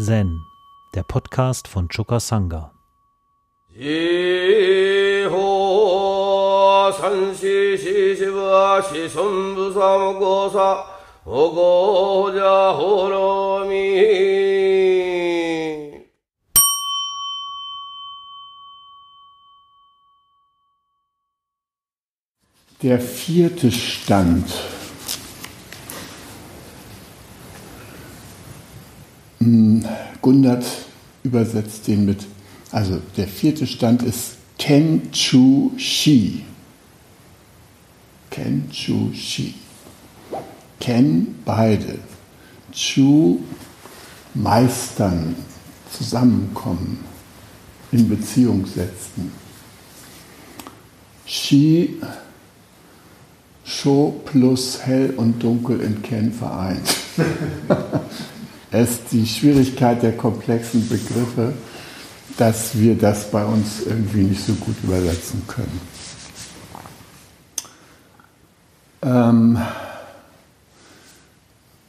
Zen, der Podcast von Choka Sangha. Der vierte Stand. Gundert übersetzt den mit, also der vierte Stand ist Ken Chu Shi. Ken Chu Shi. Ken beide. Chu meistern, zusammenkommen, in Beziehung setzen. Shi Sho plus hell und dunkel in Ken vereint. es die Schwierigkeit der komplexen Begriffe, dass wir das bei uns irgendwie nicht so gut übersetzen können. Ähm,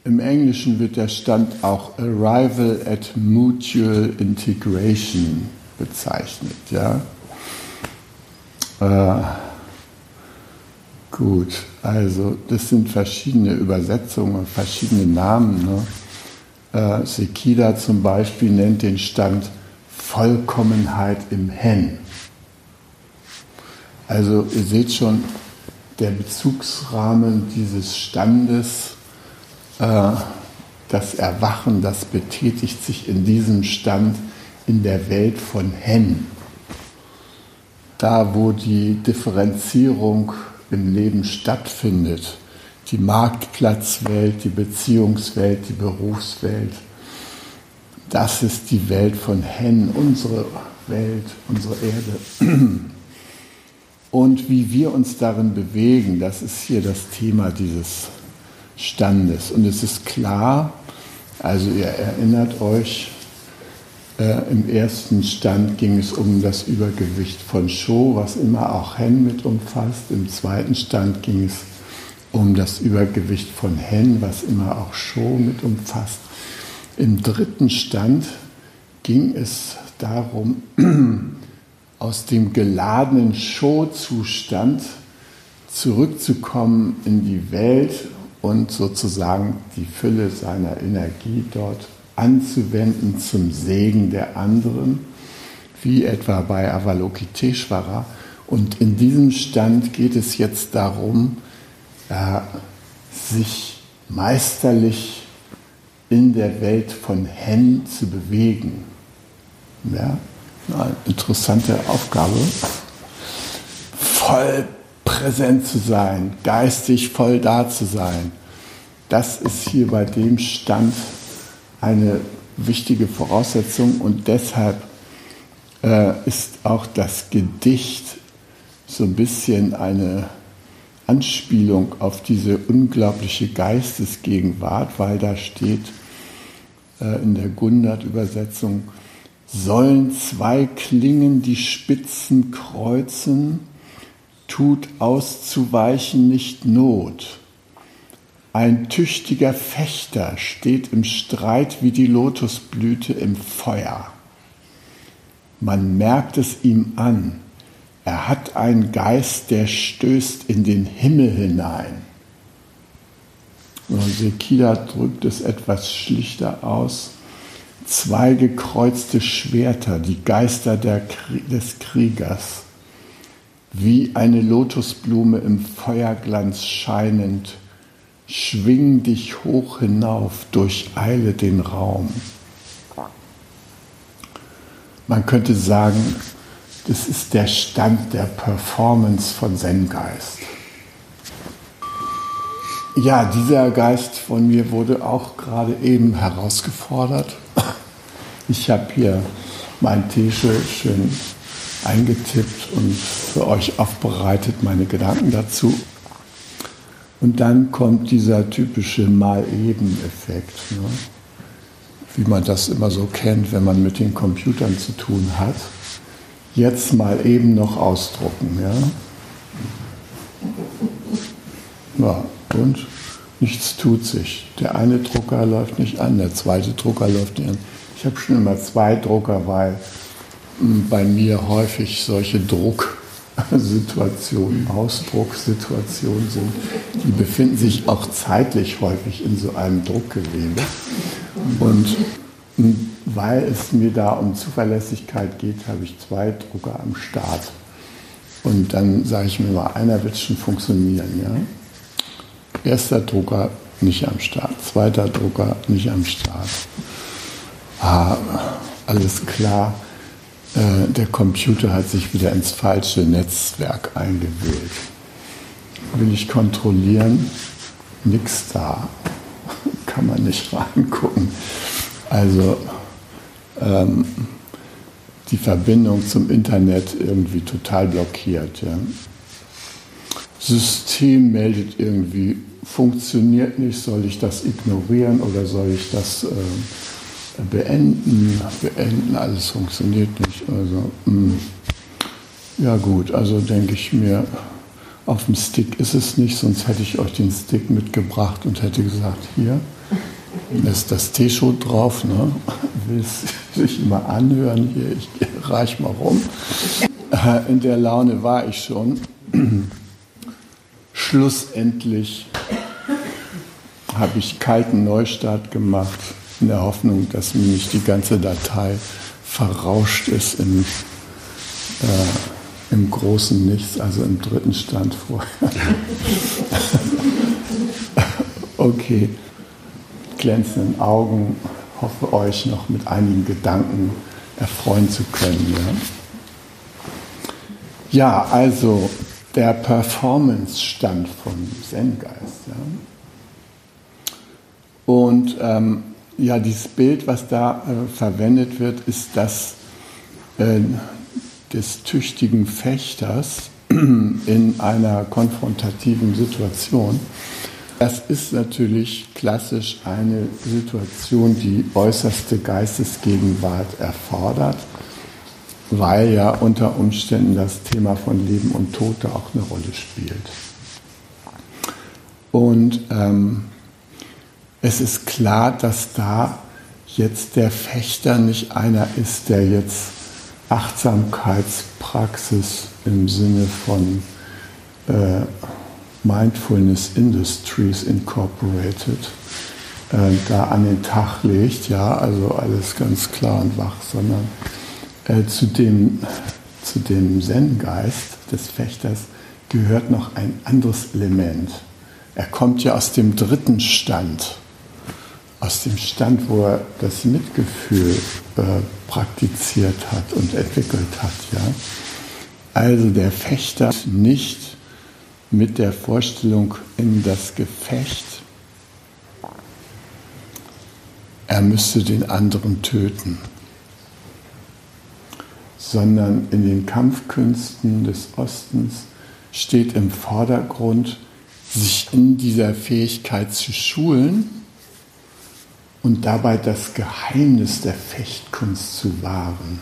Im Englischen wird der Stand auch Arrival at Mutual Integration bezeichnet. Ja? Äh, Gut, also das sind verschiedene Übersetzungen, verschiedene Namen. Ne? Äh, Sekida zum Beispiel nennt den Stand Vollkommenheit im Hen. Also ihr seht schon, der Bezugsrahmen dieses Standes, äh, das Erwachen, das betätigt sich in diesem Stand in der Welt von Hen. Da, wo die Differenzierung im Leben stattfindet. Die Marktplatzwelt, die Beziehungswelt, die Berufswelt. Das ist die Welt von Hen, unsere Welt, unsere Erde. Und wie wir uns darin bewegen, das ist hier das Thema dieses Standes. Und es ist klar, also ihr erinnert euch, äh, Im ersten Stand ging es um das Übergewicht von Sho, was immer auch Hen mit umfasst. Im zweiten Stand ging es um das Übergewicht von Hen, was immer auch Sho mit umfasst. Im dritten Stand ging es darum, aus dem geladenen Show-Zustand zurückzukommen in die Welt und sozusagen die Fülle seiner Energie dort anzuwenden zum Segen der anderen, wie etwa bei Avalokiteshvara. Und in diesem Stand geht es jetzt darum, äh, sich meisterlich in der Welt von Hen zu bewegen. Ja, eine interessante Aufgabe. Voll präsent zu sein, geistig voll da zu sein. Das ist hier bei dem Stand eine wichtige Voraussetzung und deshalb äh, ist auch das Gedicht so ein bisschen eine Anspielung auf diese unglaubliche Geistesgegenwart, weil da steht äh, in der Gundert-Übersetzung, sollen zwei Klingen die Spitzen kreuzen, tut auszuweichen nicht Not. Ein tüchtiger Fechter steht im Streit wie die Lotusblüte im Feuer. Man merkt es ihm an. Er hat einen Geist, der stößt in den Himmel hinein. Sekida drückt es etwas schlichter aus. Zwei gekreuzte Schwerter, die Geister des Kriegers, wie eine Lotusblume im Feuerglanz scheinend, Schwing dich hoch hinauf, durcheile den Raum. Man könnte sagen, das ist der Stand der Performance von Zen-Geist. Ja, dieser Geist von mir wurde auch gerade eben herausgefordert. Ich habe hier mein T-Shirt schön eingetippt und für euch aufbereitet meine Gedanken dazu. Und dann kommt dieser typische Mal-Eben-Effekt, ne? wie man das immer so kennt, wenn man mit den Computern zu tun hat. Jetzt mal eben noch ausdrucken. Ja, ja und nichts tut sich. Der eine Drucker läuft nicht an, der zweite Drucker läuft nicht an. Ich habe schon immer zwei Drucker, weil hm, bei mir häufig solche Drucksituationen, Ausdrucksituationen sind. Die befinden sich auch zeitlich häufig in so einem Druckgewebe. Und hm, weil es mir da um Zuverlässigkeit geht, habe ich zwei Drucker am Start. Und dann sage ich mir mal, einer wird schon funktionieren. Ja? Erster Drucker nicht am Start, zweiter Drucker nicht am Start. Ah, alles klar, äh, der Computer hat sich wieder ins falsche Netzwerk eingewählt. Will ich kontrollieren? Nix da. Kann man nicht reingucken. Also ähm, die Verbindung zum Internet irgendwie total blockiert. Ja. System meldet irgendwie, funktioniert nicht, soll ich das ignorieren oder soll ich das äh, beenden? Beenden, alles funktioniert nicht. Also. Hm. ja gut, also denke ich mir, auf dem Stick ist es nicht, sonst hätte ich euch den Stick mitgebracht und hätte gesagt, hier ist das T-Shirt drauf, ne? will sich mal anhören, hier, ich reich mal rum. In der Laune war ich schon schlussendlich habe ich kalten Neustart gemacht, in der Hoffnung, dass mir nicht die ganze Datei verrauscht ist im, äh, im großen Nichts, also im dritten Stand vorher. okay, glänzenden Augen, hoffe euch noch mit einigen Gedanken erfreuen zu können. Ja, ja also der Performance-Stand von Zen-Geist. Ja. Und ähm, ja, dieses Bild, was da äh, verwendet wird, ist das äh, des tüchtigen Fechters in einer konfrontativen Situation. Das ist natürlich klassisch eine Situation, die äußerste Geistesgegenwart erfordert weil ja unter Umständen das Thema von Leben und Tod da auch eine Rolle spielt. Und ähm, es ist klar, dass da jetzt der Fechter nicht einer ist, der jetzt Achtsamkeitspraxis im Sinne von äh, Mindfulness Industries Incorporated äh, da an den Tag legt, ja, also alles ganz klar und wach, sondern äh, zu dem, zu dem Zen-Geist des Fechters gehört noch ein anderes Element. Er kommt ja aus dem dritten Stand, aus dem Stand, wo er das Mitgefühl äh, praktiziert hat und entwickelt hat. Ja? Also der Fechter nicht mit der Vorstellung in das Gefecht, er müsste den anderen töten sondern in den Kampfkünsten des Ostens steht im Vordergrund, sich in dieser Fähigkeit zu schulen und dabei das Geheimnis der Fechtkunst zu wahren.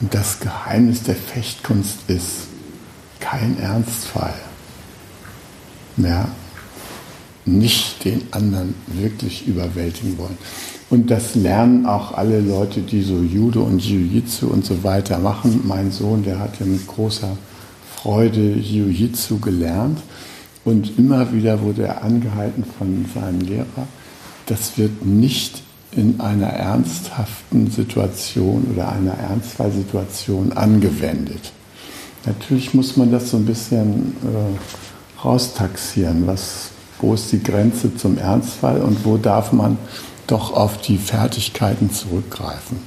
Und das Geheimnis der Fechtkunst ist kein Ernstfall. Mehr nicht den anderen wirklich überwältigen wollen. Und das lernen auch alle Leute, die so Judo und Jiu-Jitsu und so weiter machen. Mein Sohn, der hat ja mit großer Freude Jiu-Jitsu gelernt. Und immer wieder wurde er angehalten von seinem Lehrer, das wird nicht in einer ernsthaften Situation oder einer Ernstfallsituation angewendet. Natürlich muss man das so ein bisschen äh, raustaxieren. Was, wo ist die Grenze zum Ernstfall und wo darf man doch auf die Fertigkeiten zurückgreifen.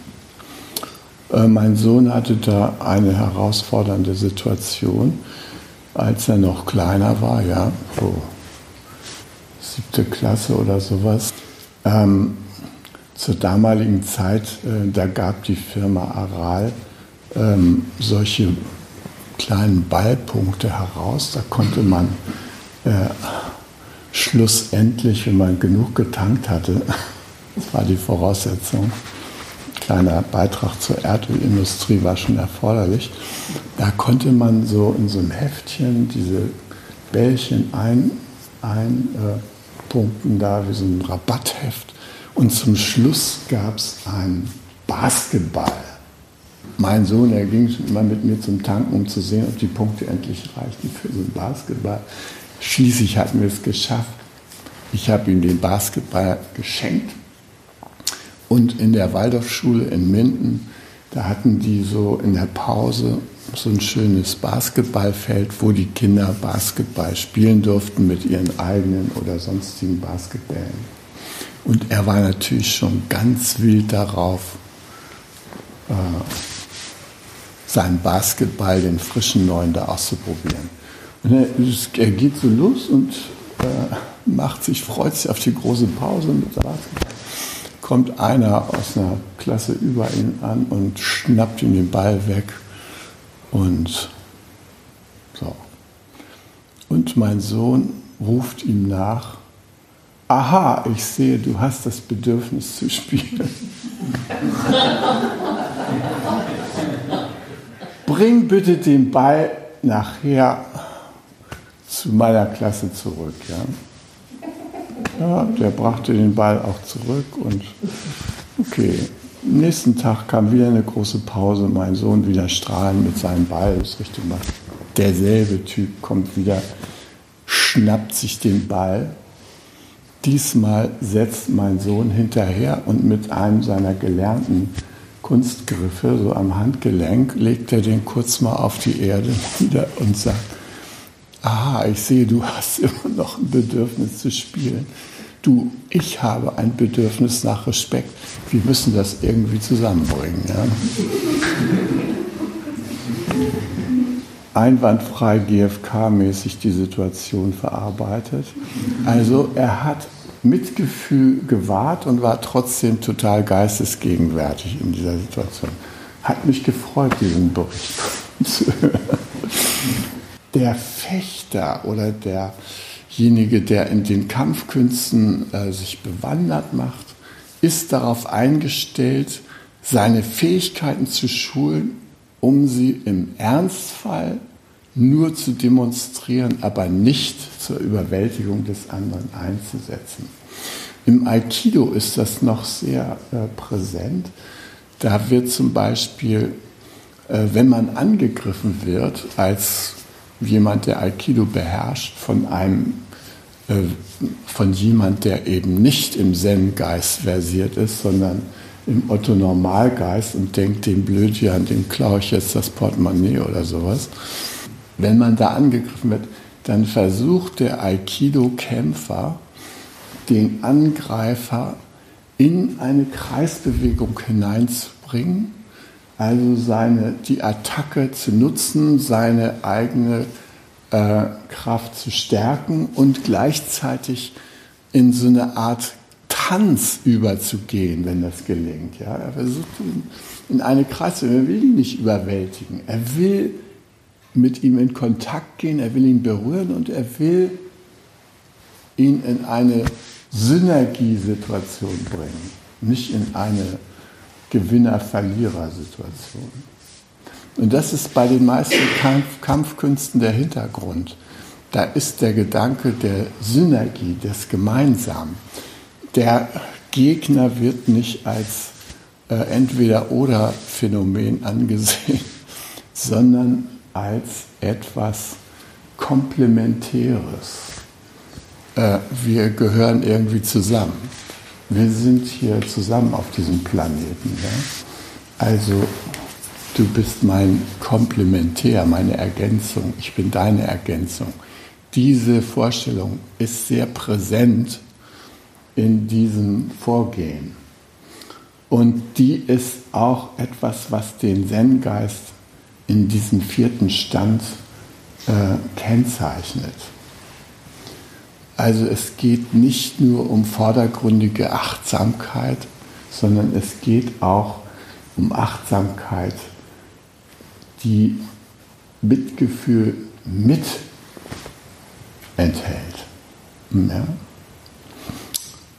Äh, mein Sohn hatte da eine herausfordernde Situation, als er noch kleiner war, ja, so siebte Klasse oder sowas. Ähm, zur damaligen Zeit, äh, da gab die Firma Aral ähm, solche kleinen Ballpunkte heraus. Da konnte man äh, schlussendlich, wenn man genug getankt hatte, das war die Voraussetzung. Kleiner Beitrag zur Erdölindustrie war schon erforderlich. Da konnte man so in so einem Heftchen diese Bällchen ein, äh, da wie so ein Rabattheft. Und zum Schluss gab es einen Basketball. Mein Sohn, er ging immer mit mir zum Tanken, um zu sehen, ob die Punkte endlich reichten für einen Basketball. Schließlich hatten wir es geschafft. Ich habe ihm den Basketball geschenkt. Und in der Waldorfschule in Minden, da hatten die so in der Pause so ein schönes Basketballfeld, wo die Kinder Basketball spielen durften mit ihren eigenen oder sonstigen Basketballen. Und er war natürlich schon ganz wild darauf, äh, seinen Basketball, den frischen neuen, da auszuprobieren. Und er, geht so los und äh, macht sich, freut sich auf die große Pause mit Basketball. Kommt einer aus einer Klasse über ihn an und schnappt ihm den Ball weg und so. Und mein Sohn ruft ihm nach, aha, ich sehe, du hast das Bedürfnis zu spielen. Bring bitte den Ball nachher zu meiner Klasse zurück. Ja? ja, der brachte den Ball auch zurück und okay, am nächsten Tag kam wieder eine große Pause, mein Sohn wieder strahlend mit seinem Ball, ist richtig mal. Derselbe Typ kommt wieder, schnappt sich den Ball. Diesmal setzt mein Sohn hinterher und mit einem seiner gelernten Kunstgriffe, so am Handgelenk, legt er den kurz mal auf die Erde wieder und sagt, aha, ich sehe, du hast immer noch ein Bedürfnis zu spielen du, ich habe ein Bedürfnis nach Respekt. Wir müssen das irgendwie zusammenbringen. Ja? Einwandfrei GFK-mäßig die Situation verarbeitet. Also er hat Mitgefühl gewahrt und war trotzdem total geistesgegenwärtig in dieser Situation. Hat mich gefreut, diesen Bericht zu hören. Der Fechter oder der derjenige, der in den Kampfkünsten äh, sich bewandert macht, ist darauf eingestellt, seine Fähigkeiten zu schulen, um sie im Ernstfall nur zu demonstrieren, aber nicht zur Überwältigung des anderen einzusetzen. Im Aikido ist das noch sehr äh, präsent. Da wird zum Beispiel, äh, wenn man angegriffen wird als jemand, der Aikido beherrscht, von einem äh, von jemand, der eben nicht im Zen-Geist versiert ist, sondern im Otto-Normalgeist und denkt, dem Blödjan, dem klaue ich jetzt das Portemonnaie oder sowas. Wenn man da angegriffen wird, dann versucht der Aikido-Kämpfer, den Angreifer in eine Kreisbewegung hineinzubringen, also seine, die Attacke zu nutzen, seine eigene äh, Kraft zu stärken und gleichzeitig in so eine Art Tanz überzugehen, wenn das gelingt. Ja? Er versucht in eine Kreise, er will ihn nicht überwältigen. Er will mit ihm in Kontakt gehen, er will ihn berühren und er will ihn in eine Synergiesituation bringen, nicht in eine Gewinner-Verlierer-Situation. Und das ist bei den meisten Kampf Kampfkünsten der Hintergrund. Da ist der Gedanke der Synergie, des Gemeinsamen. Der Gegner wird nicht als äh, Entweder-Oder-Phänomen angesehen, sondern als etwas Komplementäres. Äh, wir gehören irgendwie zusammen. Wir sind hier zusammen auf diesem Planeten. Ja? Also du bist mein Komplementär, meine Ergänzung, ich bin deine Ergänzung. Diese Vorstellung ist sehr präsent in diesem Vorgehen. Und die ist auch etwas, was den Zen-Geist in diesem vierten Stand äh, kennzeichnet. Also es geht nicht nur um vordergründige Achtsamkeit, sondern es geht auch um Achtsamkeit die Mitgefühl mit enthält.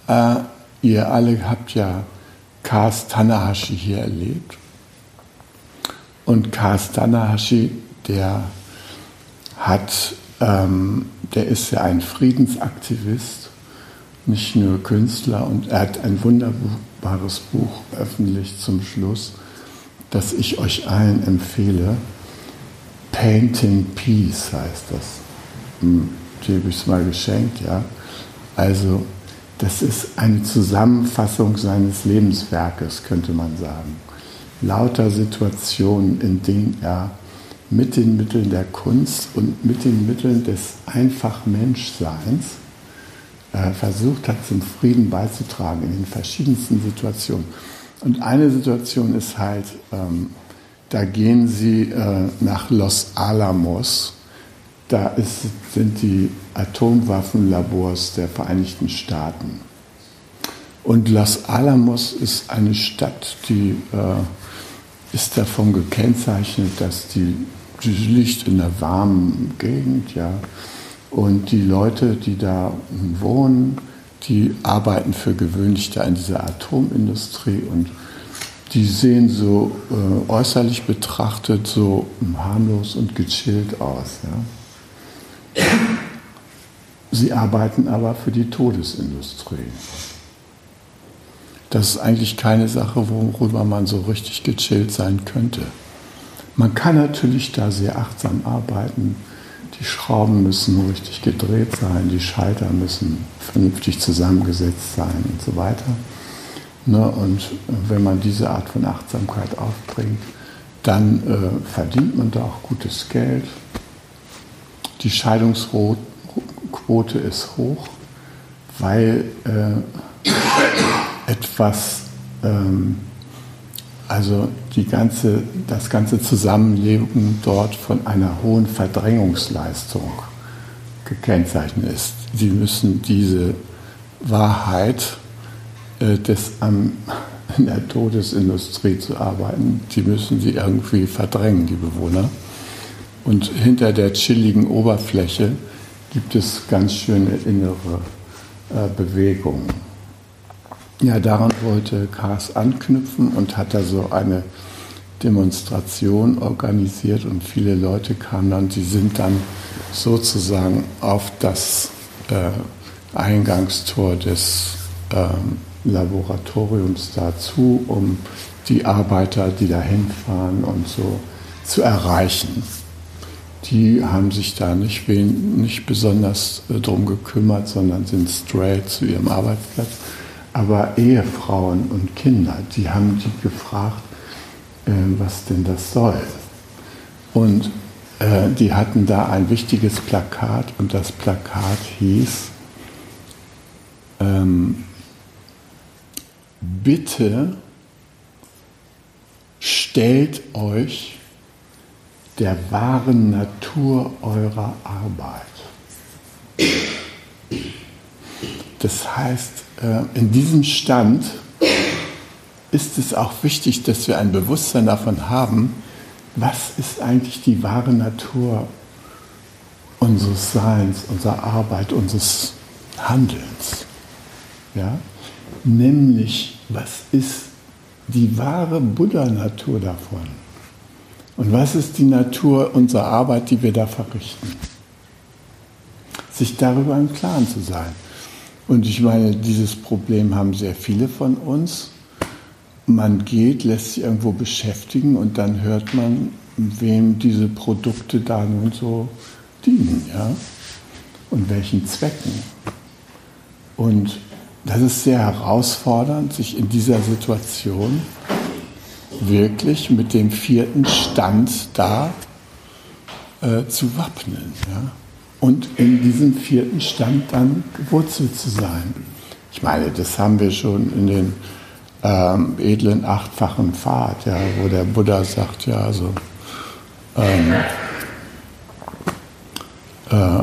Ja? Äh, ihr alle habt ja Kaz Tanahashi hier erlebt. Und Kaz Tanahashi, der hat, ähm, der ist ja ein Friedensaktivist nicht nur Künstler und er hat ein wunderbares Buch veröffentlicht zum Schluss, das ich euch allen empfehle. Painting Peace heißt das. Hm, die habe ich es mal geschenkt, ja. Also, das ist eine Zusammenfassung seines Lebenswerkes, könnte man sagen. Lauter Situationen, in denen er mit den Mitteln der Kunst und mit den Mitteln des einfach Menschseins äh, versucht hat, zum Frieden beizutragen in den verschiedensten Situationen. Und eine Situation ist halt, ähm, da gehen sie äh, nach Los Alamos. Da ist, sind die Atomwaffenlabors der Vereinigten Staaten. Und Los Alamos ist eine Stadt, die äh, ist davon gekennzeichnet, dass die die liegt in einer warmen Gegend, ja. Und die Leute, die da wohnen, die arbeiten für gewöhnlich da in dieser Atomindustrie und die sehen so äh, äußerlich betrachtet so harmlos und gechillt aus. Ja. Sie arbeiten aber für die Todesindustrie. Das ist eigentlich keine Sache, worüber man so richtig gechillt sein könnte. Man kann natürlich da sehr achtsam arbeiten. Die Schrauben müssen richtig gedreht sein, die Schalter müssen vernünftig zusammengesetzt sein und so weiter. Ne, und wenn man diese Art von Achtsamkeit aufbringt, dann äh, verdient man da auch gutes Geld. Die Scheidungsquote ist hoch, weil äh, etwas ähm, also die ganze, das ganze Zusammenleben dort von einer hohen Verdrängungsleistung gekennzeichnet ist. Sie müssen diese Wahrheit äh, des am, in der Todesindustrie zu arbeiten, die müssen sie irgendwie verdrängen, die Bewohner. Und hinter der chilligen Oberfläche gibt es ganz schöne innere äh, Bewegungen. Ja, daran wollte Kars anknüpfen und hat da so eine Demonstration organisiert und viele Leute kamen dann, die sind dann sozusagen auf das äh, Eingangstor des äh, Laboratoriums dazu, um die Arbeiter, die da hinfahren und so zu erreichen. Die haben sich da nicht, wen, nicht besonders äh, drum gekümmert, sondern sind straight zu ihrem Arbeitsplatz aber Ehefrauen und Kinder, die haben die gefragt, äh, was denn das soll. Und äh, die hatten da ein wichtiges Plakat und das Plakat hieß, ähm, bitte stellt euch der wahren Natur eurer Arbeit. Das heißt, äh, in diesem Stand ist es auch wichtig, dass wir ein Bewusstsein davon haben, was ist eigentlich die wahre Natur unseres Seins, unserer Arbeit, unseres Handelns. Ja? Nämlich, was ist die wahre Buddha-Natur davon? Und was ist die Natur unserer Arbeit, die wir da verrichten? Sich darüber im Klaren zu sein. Und ich meine, dieses Problem haben sehr viele von uns. Man geht, lässt sich irgendwo beschäftigen und dann hört man, wem diese Produkte da nun so dienen, ja? Und welchen Zwecken. Und das ist sehr herausfordernd, sich in dieser Situation wirklich mit dem vierten Stand da äh, zu wappnen. Ja? Und in diesem vierten Stand dann gewurzelt zu sein. Ich meine, das haben wir schon in den ähm, edlen achtfachen Pfad, ja, wo der Buddha sagt, ja, also ähm, äh,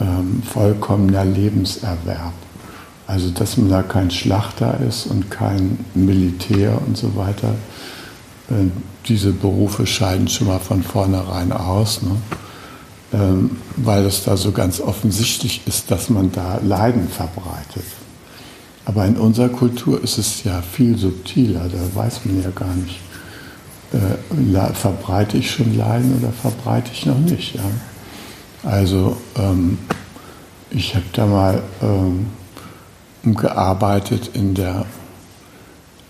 ähm, vollkommener Lebenserwerb. Also, dass man da kein Schlachter ist und kein Militär und so weiter. Äh, diese Berufe scheiden schon mal von vornherein aus. Ne? Ähm, weil es da so ganz offensichtlich ist, dass man da Leiden verbreitet. Aber in unserer Kultur ist es ja viel subtiler, da weiß man ja gar nicht, äh, verbreite ich schon Leiden oder verbreite ich noch nicht. Ja? Also ähm, ich habe da mal ähm, gearbeitet in der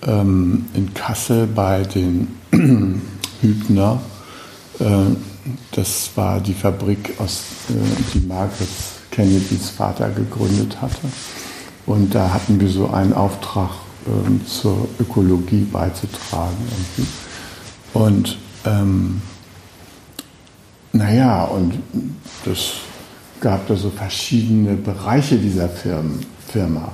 ähm, in Kassel bei den Hübner. Äh, das war die Fabrik, aus, äh, die Margaret Kennedys Vater gegründet hatte. Und da hatten wir so einen Auftrag ähm, zur Ökologie beizutragen. Irgendwie. Und ähm, naja, und das gab da so verschiedene Bereiche dieser Firma.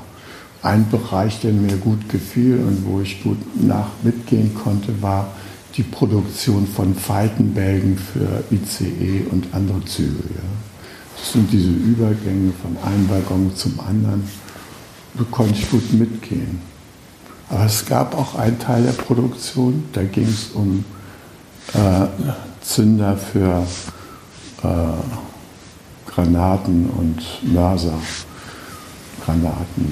Ein Bereich, der mir gut gefiel und wo ich gut nach mitgehen konnte, war die Produktion von Faltenbälgen für ICE und andere Züge. Ja. Das sind diese Übergänge von einem Waggon zum anderen. Da konnte ich gut mitgehen. Aber es gab auch einen Teil der Produktion, da ging es um äh, Zünder für äh, Granaten und Mörsergranaten,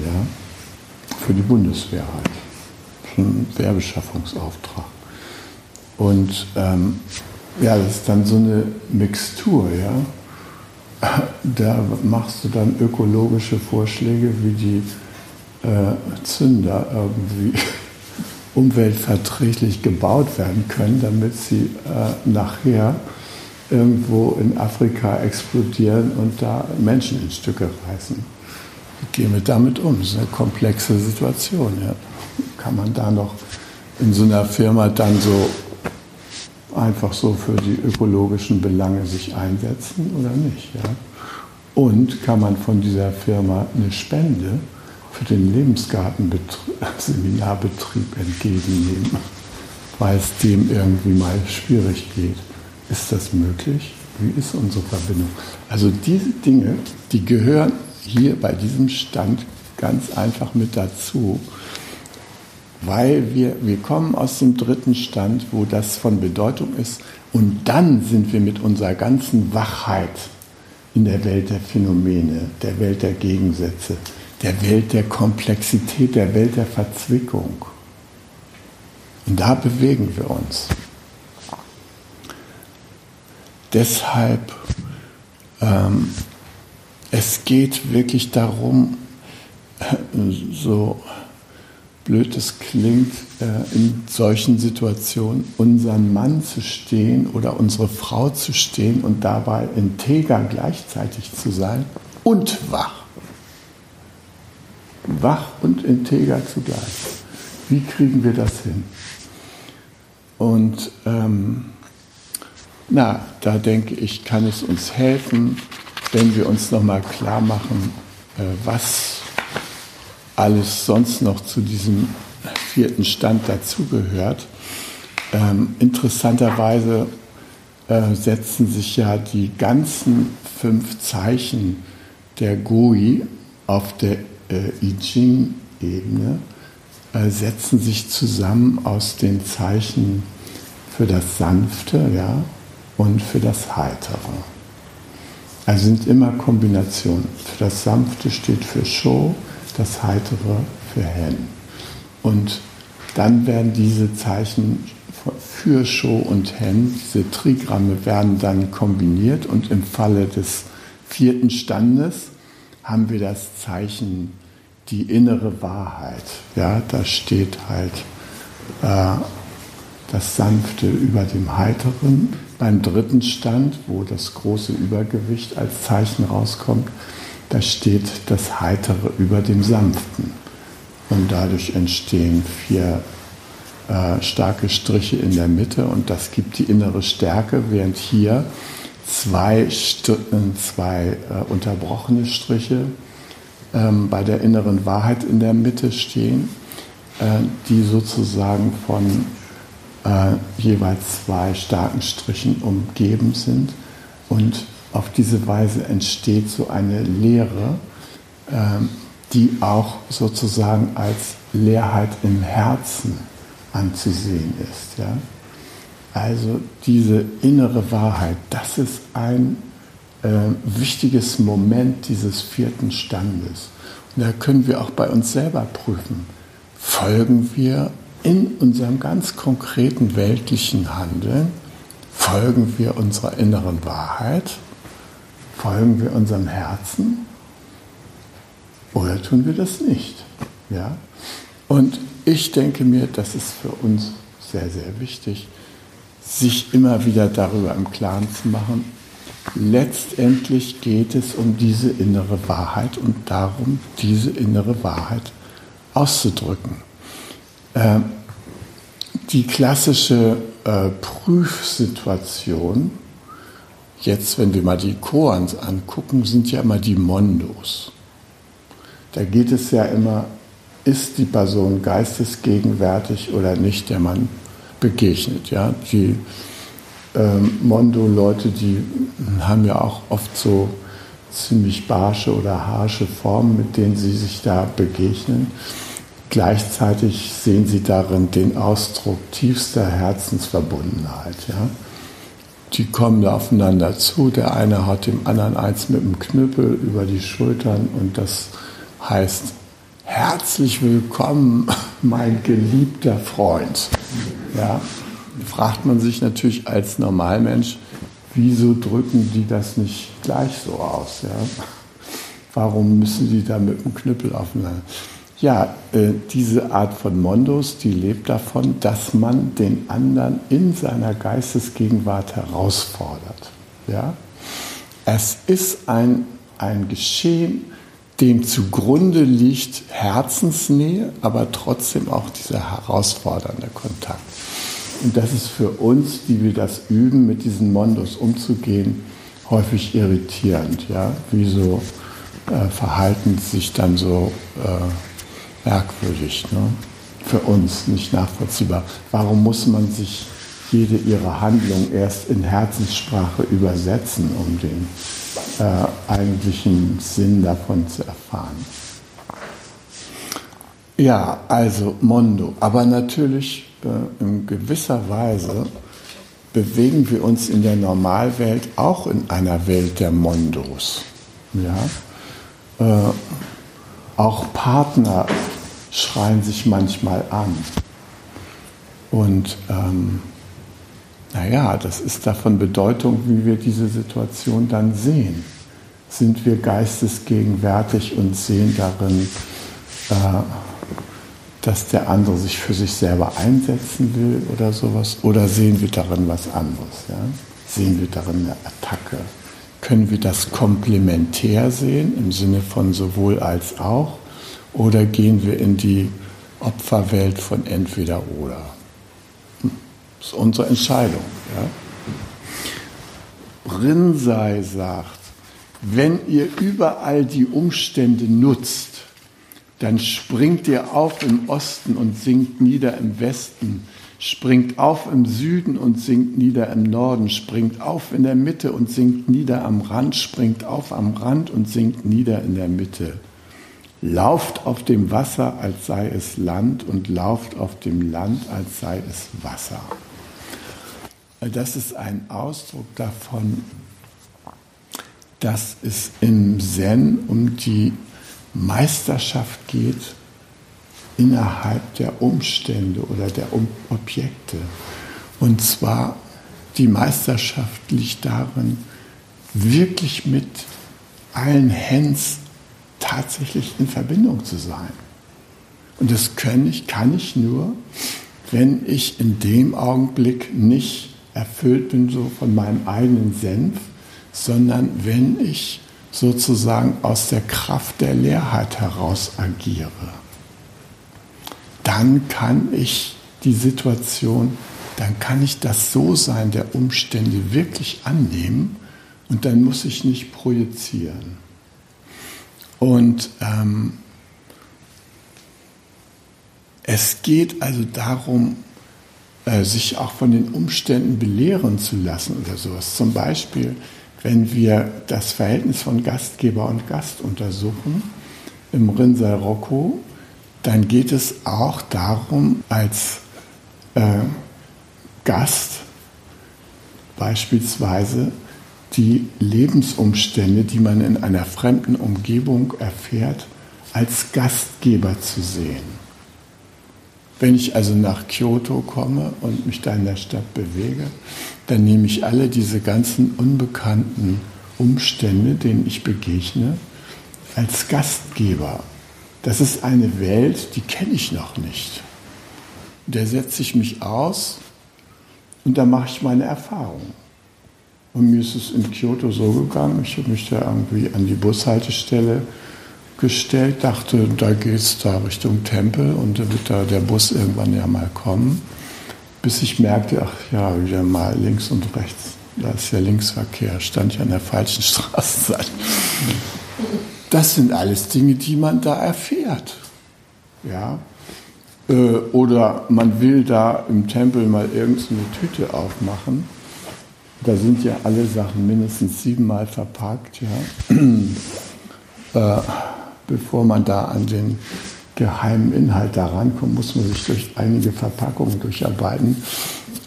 ja, für die Bundeswehr halt. Ein Werbeschaffungsauftrag. Und ähm, ja, das ist dann so eine Mixtur, ja. Da machst du dann ökologische Vorschläge, wie die äh, Zünder irgendwie umweltverträglich gebaut werden können, damit sie äh, nachher irgendwo in Afrika explodieren und da Menschen in Stücke reißen. Wie gehen wir damit um? Das ist eine komplexe Situation. Ja. Kann man da noch in so einer Firma dann so einfach so für die ökologischen Belange sich einsetzen oder nicht? Ja? Und kann man von dieser Firma eine Spende für den Lebensgartenseminarbetrieb entgegennehmen, weil es dem irgendwie mal schwierig geht? Ist das möglich? Wie ist unsere Verbindung? Also diese Dinge, die gehören hier bei diesem Stand ganz einfach mit dazu, weil wir, wir kommen aus dem dritten Stand, wo das von Bedeutung ist und dann sind wir mit unserer ganzen Wachheit in der Welt der Phänomene, der Welt der Gegensätze, der Welt der Komplexität, der Welt der Verzwickung. Und da bewegen wir uns. Deshalb, ähm, es geht wirklich darum, so blöd es klingt, äh, in solchen Situationen unseren Mann zu stehen oder unsere Frau zu stehen und dabei integer gleichzeitig zu sein und wach. Wach und integer zugleich. Wie kriegen wir das hin? Und ähm, na, da denke ich, kann es uns helfen, wenn wir uns nochmal klar machen, äh, was alles sonst noch zu diesem vierten Stand dazugehört. Ähm, interessanterweise äh, setzen sich ja die ganzen fünf Zeichen der Gui auf der äh, I Ching-Ebene, äh, setzen sich zusammen aus den Zeichen für das Sanfte, ja, und für das Heitere. Also sind immer Kombinationen. Für das Sanfte steht für Show, das Heitere für Hen. Und dann werden diese Zeichen für Show und Hen, diese Trigramme werden dann kombiniert und im Falle des vierten Standes haben wir das Zeichen die innere Wahrheit. Ja, da steht halt äh, das Sanfte über dem Heiteren. Beim dritten Stand, wo das große Übergewicht als Zeichen rauskommt, da steht das Heitere über dem Sanften. Und dadurch entstehen vier äh, starke Striche in der Mitte und das gibt die innere Stärke, während hier zwei, St zwei äh, unterbrochene Striche ähm, bei der inneren Wahrheit in der Mitte stehen, äh, die sozusagen von äh, jeweils zwei starken Strichen umgeben sind. Und auf diese Weise entsteht so eine Lehre, äh, die auch sozusagen als Leerheit im Herzen anzusehen ist. Also diese innere Wahrheit, das ist ein äh, wichtiges Moment dieses vierten Standes. Und da können wir auch bei uns selber prüfen. Folgen wir in unserem ganz konkreten weltlichen Handeln, folgen wir unserer inneren Wahrheit, folgen wir unserem Herzen oder tun wir das nicht? Ja? Und ich denke mir, das ist für uns sehr, sehr wichtig, sich immer wieder darüber im Klaren zu machen. Letztendlich geht es um diese innere Wahrheit und darum, diese innere Wahrheit auszudrücken. Ähm, die klassische äh, Prüfsituation, jetzt wenn wir mal die Koans angucken, sind ja immer die Mondos. Da geht es ja immer, ist die Person geistesgegenwärtig oder nicht, der man begegnet. Ja? Die ähm, Mondo-Leute, die haben ja auch oft so ziemlich barsche oder harsche Formen, mit denen sie sich da begegnen. Gleichzeitig sehen sie darin den Ausdruck tiefster Herzensverbundenheit. Ja? Die kommen da aufeinander zu, der eine haut dem anderen eins mit dem Knüppel über die Schultern und das heißt, herzlich willkommen, mein geliebter Freund. Ja? Fragt man sich natürlich als Normalmensch, wieso drücken die das nicht gleich so aus? Ja? Warum müssen die da mit dem Knüppel aufeinander? Ja, äh, diese Art von Mondos, die lebt davon, dass man den anderen in seiner Geistesgegenwart herausfordert. Ja? Es ist ein, ein Geschehen, dem zugrunde liegt Herzensnähe, aber trotzdem auch dieser herausfordernde Kontakt. Und das ist für uns, die wir das üben, mit diesen Mondos umzugehen, häufig irritierend. Ja? Wieso äh, verhalten sich dann so äh, merkwürdig, ne? für uns nicht nachvollziehbar. Warum muss man sich jede ihrer Handlung erst in Herzenssprache übersetzen, um den äh, eigentlichen Sinn davon zu erfahren? Ja, also Mondo, aber natürlich äh, in gewisser Weise bewegen wir uns in der Normalwelt auch in einer Welt der Mondos. Ja? Äh, auch Partner schreien sich manchmal an. Und ähm, naja, das ist davon Bedeutung, wie wir diese Situation dann sehen. Sind wir geistesgegenwärtig und sehen darin, äh, dass der andere sich für sich selber einsetzen will oder sowas? Oder sehen wir darin was anderes? Ja? Sehen wir darin eine Attacke? Können wir das komplementär sehen im Sinne von sowohl als auch? Oder gehen wir in die Opferwelt von entweder oder? Hm, das ist unsere Entscheidung. Ja? Brinsei sagt, wenn ihr überall die Umstände nutzt, dann springt ihr auf im Osten und sinkt nieder im Westen springt auf im Süden und sinkt nieder im Norden, springt auf in der Mitte und sinkt nieder am Rand, springt auf am Rand und sinkt nieder in der Mitte. Lauft auf dem Wasser, als sei es Land, und lauft auf dem Land, als sei es Wasser. Das ist ein Ausdruck davon, dass es im Zen um die Meisterschaft geht, innerhalb der Umstände oder der Objekte. Und zwar die Meisterschaft liegt darin, wirklich mit allen Hands tatsächlich in Verbindung zu sein. Und das kann ich, kann ich nur, wenn ich in dem Augenblick nicht erfüllt bin so von meinem eigenen Senf, sondern wenn ich sozusagen aus der Kraft der Leerheit heraus agiere dann kann ich die Situation, dann kann ich das So-Sein der Umstände wirklich annehmen und dann muss ich nicht projizieren. Und ähm, es geht also darum, äh, sich auch von den Umständen belehren zu lassen oder sowas. Zum Beispiel, wenn wir das Verhältnis von Gastgeber und Gast untersuchen, im Rinzai Rocco dann geht es auch darum, als äh, Gast beispielsweise die Lebensumstände, die man in einer fremden Umgebung erfährt, als Gastgeber zu sehen. Wenn ich also nach Kyoto komme und mich da in der Stadt bewege, dann nehme ich alle diese ganzen unbekannten Umstände, denen ich begegne, als Gastgeber. Das ist eine Welt, die kenne ich noch nicht. Der setze ich mich aus und da mache ich meine Erfahrungen. Und mir ist es in Kyoto so gegangen, ich habe mich da irgendwie an die Bushaltestelle gestellt, dachte, da geht es da Richtung Tempel und da wird da der Bus irgendwann ja mal kommen, bis ich merkte, ach ja, wieder mal links und rechts, da ist ja Linksverkehr, stand ich an der falschen Straßenseite. Das sind alles Dinge, die man da erfährt. Ja? Äh, oder man will da im Tempel mal irgendeine Tüte aufmachen. Da sind ja alle Sachen mindestens siebenmal verpackt, ja. äh, bevor man da an den geheimen Inhalt da rankommt, muss man sich durch einige Verpackungen durcharbeiten.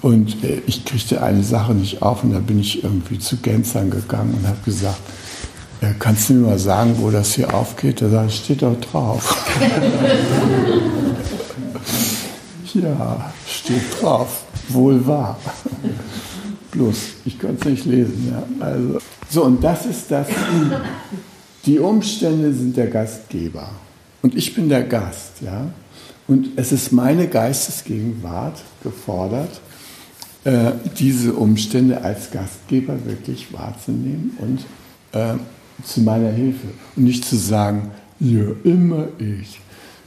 Und äh, ich kriegte eine Sache nicht auf und da bin ich irgendwie zu Gänzern gegangen und habe gesagt, kannst du mir mal sagen, wo das hier aufgeht? Da sage ich, steht doch drauf. ja, steht drauf. Wohl wahr. Bloß, ich konnte es nicht lesen. Ja. Also, so, und das ist das. Die Umstände sind der Gastgeber. Und ich bin der Gast. Ja. Und es ist meine Geistesgegenwart gefordert, äh, diese Umstände als Gastgeber wirklich wahrzunehmen und äh, zu meiner Hilfe und nicht zu sagen, ja, immer ich.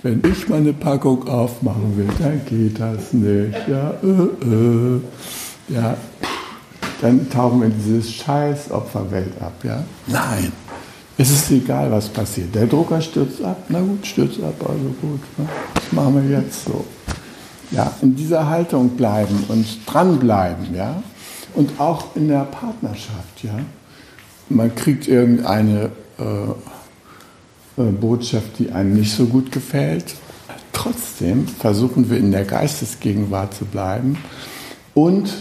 Wenn ich meine Packung aufmachen will, dann geht das nicht. Ja, äh, äh. ja. dann tauchen wir in diese scheiß Opferwelt ab. Ja? Nein, es ist egal, was passiert. Der Drucker stürzt ab, na gut, stürzt ab, also gut. Ne? Das machen wir jetzt so. Ja, in dieser Haltung bleiben und dranbleiben, ja. Und auch in der Partnerschaft, ja man kriegt irgendeine äh, äh, Botschaft, die einem nicht so gut gefällt. Trotzdem versuchen wir in der Geistesgegenwart zu bleiben und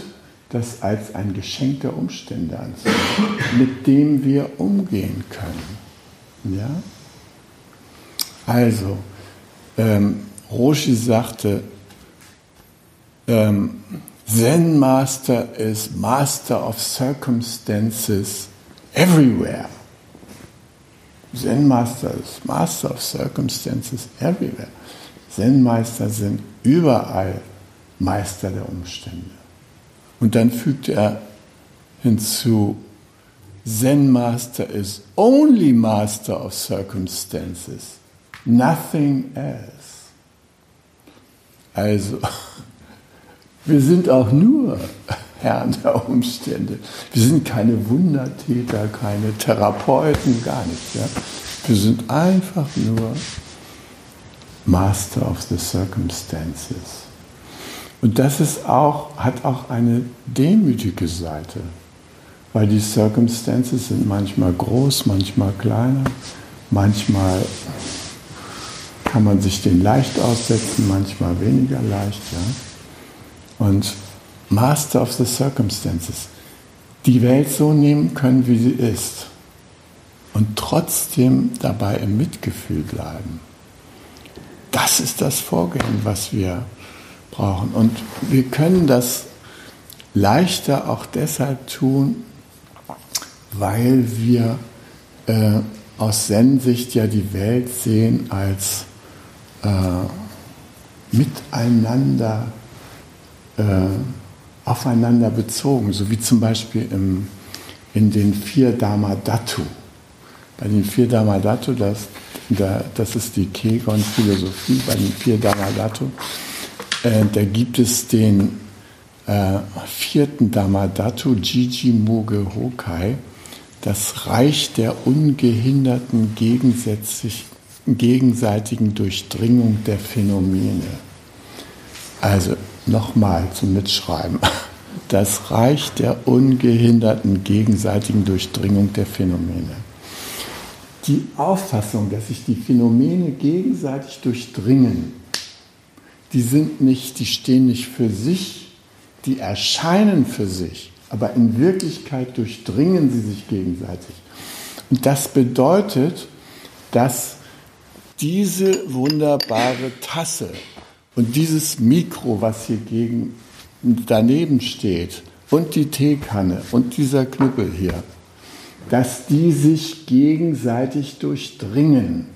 das als ein Geschenk der Umstände anzunehmen, mit dem wir umgehen können. Ja? Also, ähm, Roshi sagte, ähm, Zen Master is Master of Circumstances everywhere. Zen Master ist Master of Circumstances everywhere. Zen Meister sind überall Meister der Umstände. Und dann fügt er hinzu, Zen Master is only Master of Circumstances, nothing else. Also, wir sind auch nur Herren der Umstände. Wir sind keine Wundertäter, keine Therapeuten, gar nichts. Ja? Wir sind einfach nur Master of the Circumstances. Und das ist auch, hat auch eine demütige Seite, weil die Circumstances sind manchmal groß, manchmal kleiner, manchmal kann man sich den leicht aussetzen, manchmal weniger leicht. Ja? Und Master of the Circumstances, die Welt so nehmen können, wie sie ist und trotzdem dabei im Mitgefühl bleiben. Das ist das Vorgehen, was wir brauchen. Und wir können das leichter auch deshalb tun, weil wir äh, aus Zen-Sicht ja die Welt sehen als äh, miteinander äh, aufeinander bezogen, so wie zum Beispiel im, in den vier Dharma Dhatu. Bei den vier Dharma Dhatu, das, das ist die Kegon-Philosophie, bei den vier Dharma Dhatu, äh, da gibt es den äh, vierten Dharma Dhatu, Jiji Muge Hokai, das Reich der ungehinderten gegenseitigen Durchdringung der Phänomene. Also nochmal zum Mitschreiben. Das Reich der ungehinderten gegenseitigen Durchdringung der Phänomene. Die Auffassung, dass sich die Phänomene gegenseitig durchdringen, die sind nicht, die stehen nicht für sich, die erscheinen für sich, aber in Wirklichkeit durchdringen sie sich gegenseitig. Und das bedeutet, dass diese wunderbare Tasse, und dieses Mikro, was hier gegen, daneben steht, und die Teekanne und dieser Knüppel hier, dass die sich gegenseitig durchdringen.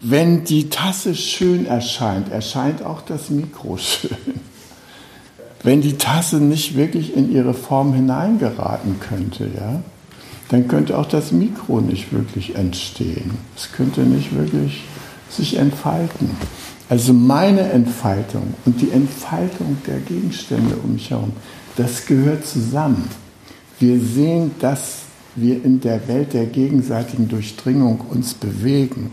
Wenn die Tasse schön erscheint, erscheint auch das Mikro schön. Wenn die Tasse nicht wirklich in ihre Form hineingeraten könnte, ja, dann könnte auch das Mikro nicht wirklich entstehen. Es könnte nicht wirklich sich entfalten. Also meine Entfaltung und die Entfaltung der Gegenstände um mich herum, das gehört zusammen. Wir sehen, dass wir in der Welt der gegenseitigen Durchdringung uns bewegen.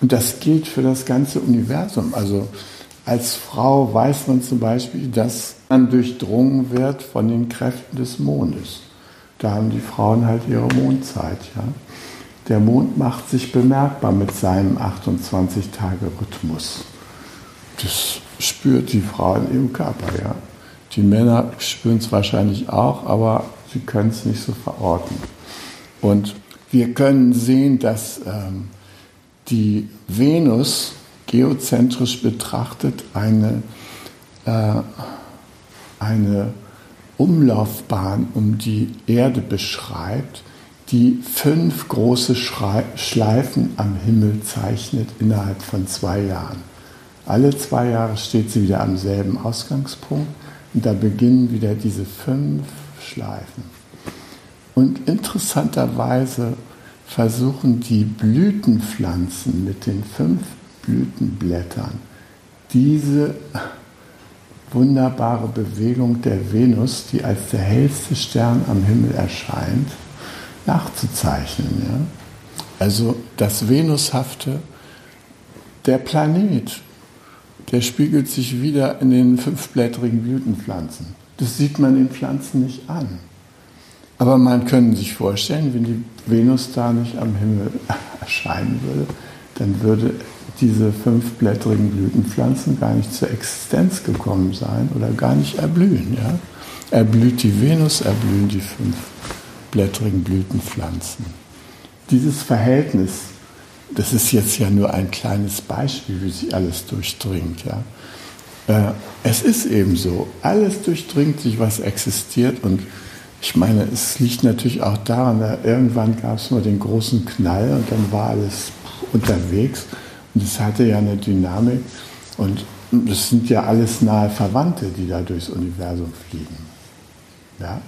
Und das gilt für das ganze Universum. Also als Frau weiß man zum Beispiel, dass man durchdrungen wird von den Kräften des Mondes. Da haben die Frauen halt ihre Mondzeit. Ja? Der Mond macht sich bemerkbar mit seinem 28-Tage-Rhythmus. Das spürt die Frau in ihrem Körper. Ja? Die Männer spüren es wahrscheinlich auch, aber sie können es nicht so verorten. Und wir können sehen, dass ähm, die Venus geozentrisch betrachtet eine, äh, eine Umlaufbahn um die Erde beschreibt, die fünf große Schleifen am Himmel zeichnet innerhalb von zwei Jahren. Alle zwei Jahre steht sie wieder am selben Ausgangspunkt und da beginnen wieder diese fünf Schleifen. Und interessanterweise versuchen die Blütenpflanzen mit den fünf Blütenblättern diese wunderbare Bewegung der Venus, die als der hellste Stern am Himmel erscheint, nachzuzeichnen. Ja? Also das Venushafte, der Planet, der spiegelt sich wieder in den fünfblättrigen Blütenpflanzen. Das sieht man den Pflanzen nicht an. Aber man könnte sich vorstellen, wenn die Venus da nicht am Himmel erscheinen würde, dann würde diese fünfblättrigen Blütenpflanzen gar nicht zur Existenz gekommen sein oder gar nicht erblühen. Ja? Erblüht die Venus, erblühen die fünfblättrigen Blütenpflanzen. Dieses Verhältnis, das ist jetzt ja nur ein kleines Beispiel, wie sich alles durchdringt. Ja? Äh, es ist eben so, alles durchdringt sich, was existiert und ich meine, es liegt natürlich auch daran, da irgendwann gab es mal den großen Knall und dann war alles unterwegs. Und es hatte ja eine Dynamik. Und das sind ja alles nahe Verwandte, die da durchs Universum fliegen. Ja?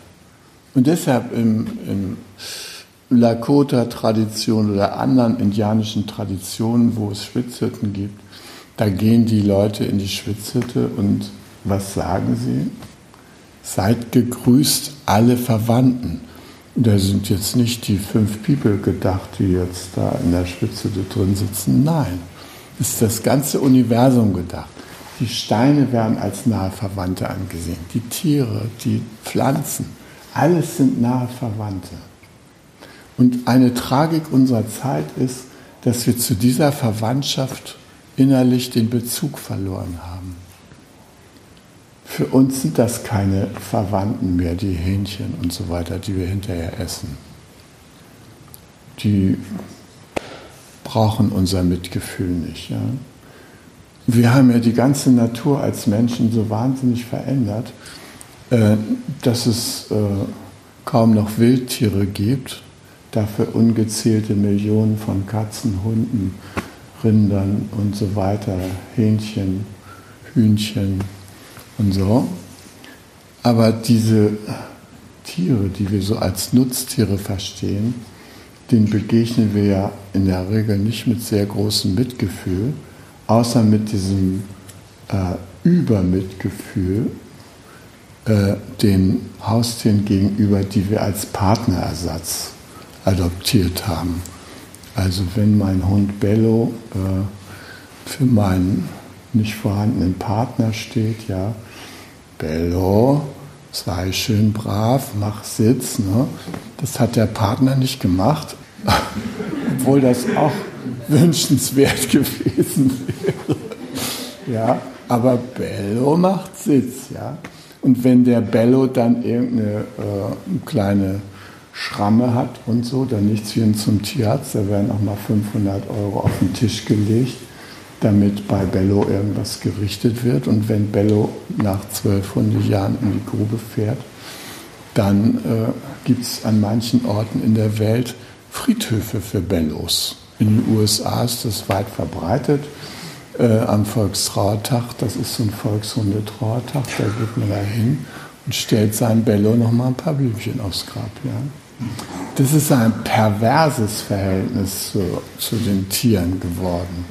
Und deshalb im, im Lakota-Tradition oder anderen indianischen Traditionen, wo es Schwitzhütten gibt, da gehen die Leute in die Schwitzhütte und was sagen sie? Seid gegrüßt alle Verwandten. Da sind jetzt nicht die fünf People gedacht, die jetzt da in der Spitze drin sitzen. Nein, ist das ganze Universum gedacht. Die Steine werden als nahe Verwandte angesehen. Die Tiere, die Pflanzen, alles sind nahe Verwandte. Und eine Tragik unserer Zeit ist, dass wir zu dieser Verwandtschaft innerlich den Bezug verloren haben. Für uns sind das keine Verwandten mehr, die Hähnchen und so weiter, die wir hinterher essen. Die brauchen unser Mitgefühl nicht. Ja? Wir haben ja die ganze Natur als Menschen so wahnsinnig verändert, äh, dass es äh, kaum noch Wildtiere gibt, dafür ungezählte Millionen von Katzen, Hunden, Rindern und so weiter, Hähnchen, Hühnchen, und so. Aber diese Tiere, die wir so als Nutztiere verstehen, denen begegnen wir ja in der Regel nicht mit sehr großem Mitgefühl, außer mit diesem äh, Übermitgefühl äh, den Haustieren gegenüber, die wir als Partnerersatz adoptiert haben. Also wenn mein Hund Bello äh, für meinen nicht vorhandenen Partner steht, ja, Bello, sei schön brav, mach Sitz. Ne? Das hat der Partner nicht gemacht, obwohl das auch wünschenswert gewesen wäre. Ja, aber Bello macht Sitz, ja. Und wenn der Bello dann irgendeine äh, kleine Schramme hat und so, dann nichts wie zum Tierarzt, da werden auch mal 500 Euro auf den Tisch gelegt damit bei Bello irgendwas gerichtet wird. Und wenn Bello nach 1200 Jahren in die Grube fährt, dann äh, gibt es an manchen Orten in der Welt Friedhöfe für Bellos. In den USA ist das weit verbreitet. Äh, am Volkstrauertag, das ist so ein Volkshundetrauertag, da geht man da hin und stellt seinem Bello noch mal ein paar Blümchen aufs Grab. Ja. Das ist ein perverses Verhältnis zu, zu den Tieren geworden.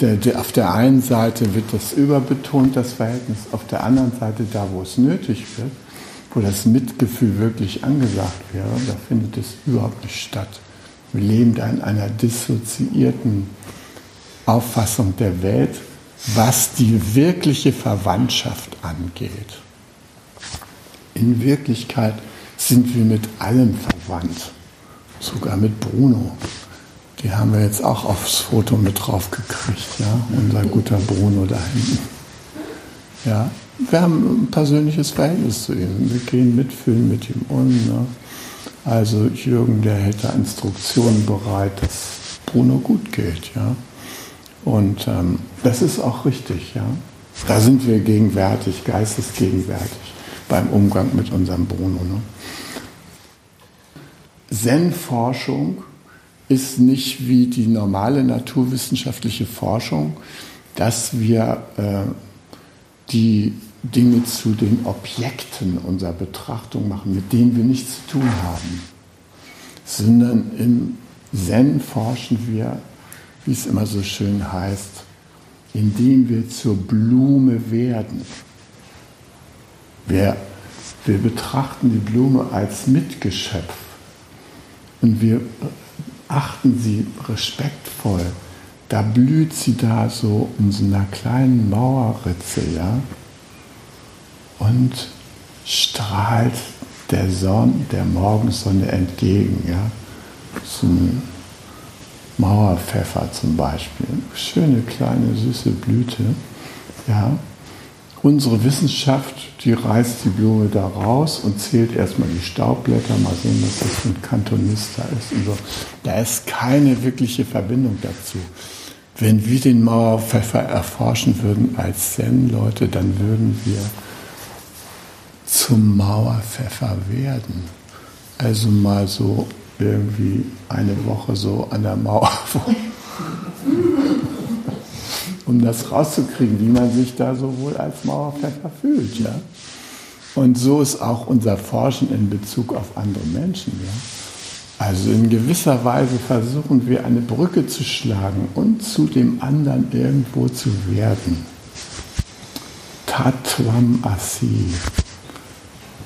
Der, der, auf der einen Seite wird das überbetont, das Verhältnis, auf der anderen Seite, da wo es nötig wird, wo das Mitgefühl wirklich angesagt wäre, da findet es überhaupt nicht statt. Wir leben da in einer dissoziierten Auffassung der Welt, was die wirkliche Verwandtschaft angeht. In Wirklichkeit sind wir mit allem verwandt, sogar mit Bruno. Die haben wir jetzt auch aufs Foto mit drauf gekriegt, ja, unser guter Bruno da hinten. Ja, wir haben ein persönliches Verhältnis zu ihm. Wir gehen mitfühlen mit ihm um. Ne? Also Jürgen, der hält da Instruktionen bereit, dass Bruno gut geht, ja. Und ähm, das ist auch richtig, ja. Da sind wir gegenwärtig, geistesgegenwärtig beim Umgang mit unserem Bruno. Ne? Zen-Forschung ist nicht wie die normale naturwissenschaftliche Forschung, dass wir äh, die Dinge zu den Objekten unserer Betrachtung machen, mit denen wir nichts zu tun haben, sondern im Zen forschen wir, wie es immer so schön heißt, indem wir zur Blume werden. Wir, wir betrachten die Blume als Mitgeschöpf und wir achten sie respektvoll. Da blüht sie da so in so einer kleinen Mauerritze, ja, und strahlt der Sonne, der Morgensonne entgegen, ja. Ein Mauerpfeffer zum Beispiel, schöne kleine süße Blüte, ja. Unsere Wissenschaft, die reißt die Blume da raus und zählt erstmal die Staubblätter, mal sehen, was das für ein Kantonista ist und so. Da ist keine wirkliche Verbindung dazu. Wenn wir den Mauerpfeffer erforschen würden als Zen-Leute, dann würden wir zum Mauerpfeffer werden. Also mal so irgendwie eine Woche so an der Mauer um das rauszukriegen, wie man sich da so wohl als Mauerpfeffer fühlt. Ja? Und so ist auch unser Forschen in Bezug auf andere Menschen. Ja? Also in gewisser Weise versuchen wir eine Brücke zu schlagen und zu dem anderen irgendwo zu werden. Tatwam Asi,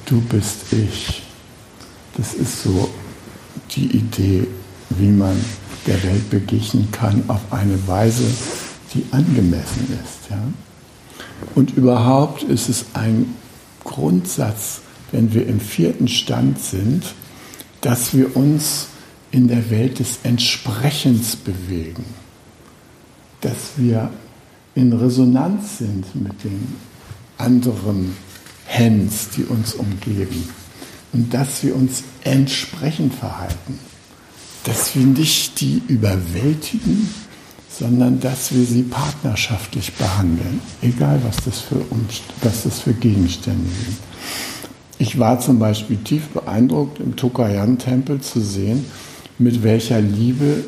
du bist ich. Das ist so die Idee, wie man der Welt begegnen kann auf eine Weise, die angemessen ist. Ja? Und überhaupt ist es ein Grundsatz, wenn wir im vierten Stand sind, dass wir uns in der Welt des Entsprechens bewegen, dass wir in Resonanz sind mit den anderen Hens, die uns umgeben und dass wir uns entsprechend verhalten, dass wir nicht die überwältigen, sondern dass wir sie partnerschaftlich behandeln, egal was das für, was das für Gegenstände sind. Ich war zum Beispiel tief beeindruckt, im Tokayan-Tempel zu sehen, mit welcher Liebe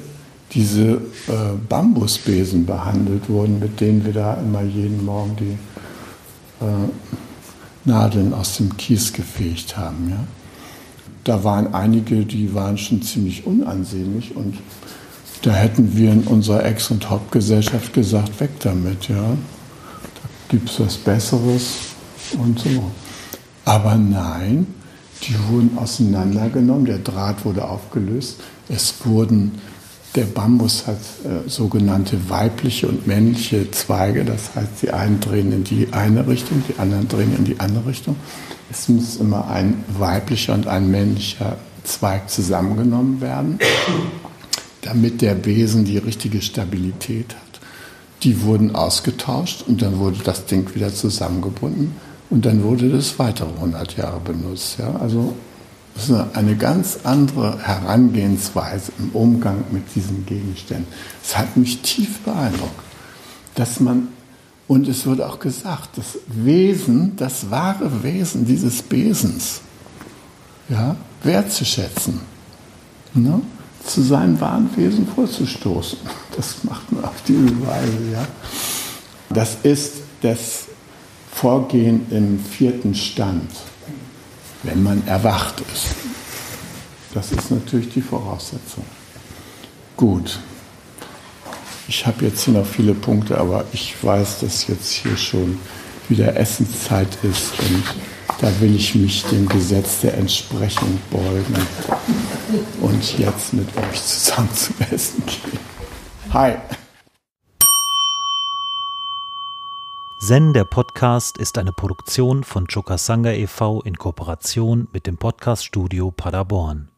diese äh, Bambusbesen behandelt wurden, mit denen wir da immer jeden Morgen die äh, Nadeln aus dem Kies gefegt haben. Ja? Da waren einige, die waren schon ziemlich unansehnlich und da hätten wir in unserer Ex- und Hauptgesellschaft gesagt, weg damit, ja. Da gibt es was Besseres und so. Aber nein, die wurden auseinandergenommen, der Draht wurde aufgelöst, es wurden, der Bambus hat äh, sogenannte weibliche und männliche Zweige, das heißt, die einen drehen in die eine Richtung, die anderen drehen in die andere Richtung. Es muss immer ein weiblicher und ein männlicher Zweig zusammengenommen werden damit der Besen die richtige Stabilität hat. Die wurden ausgetauscht und dann wurde das Ding wieder zusammengebunden und dann wurde das weitere 100 Jahre benutzt. Ja? Also das ist eine ganz andere Herangehensweise im Umgang mit diesen Gegenständen. Es hat mich tief beeindruckt, dass man, und es wurde auch gesagt, das Wesen, das wahre Wesen dieses Besens ja, wertzuschätzen, ne? Zu seinem wahren Wesen vorzustoßen. Das macht man auf diese Weise. Ja? Das ist das Vorgehen im vierten Stand, wenn man erwacht ist. Das ist natürlich die Voraussetzung. Gut. Ich habe jetzt hier noch viele Punkte, aber ich weiß, dass jetzt hier schon wieder Essenszeit ist und da will ich mich dem Gesetz der Entsprechung beugen und jetzt mit euch zusammen zum Essen gehen. Hi. Zen, der Podcast, ist eine Produktion von Chokasanga e.V. in Kooperation mit dem Podcaststudio Paderborn.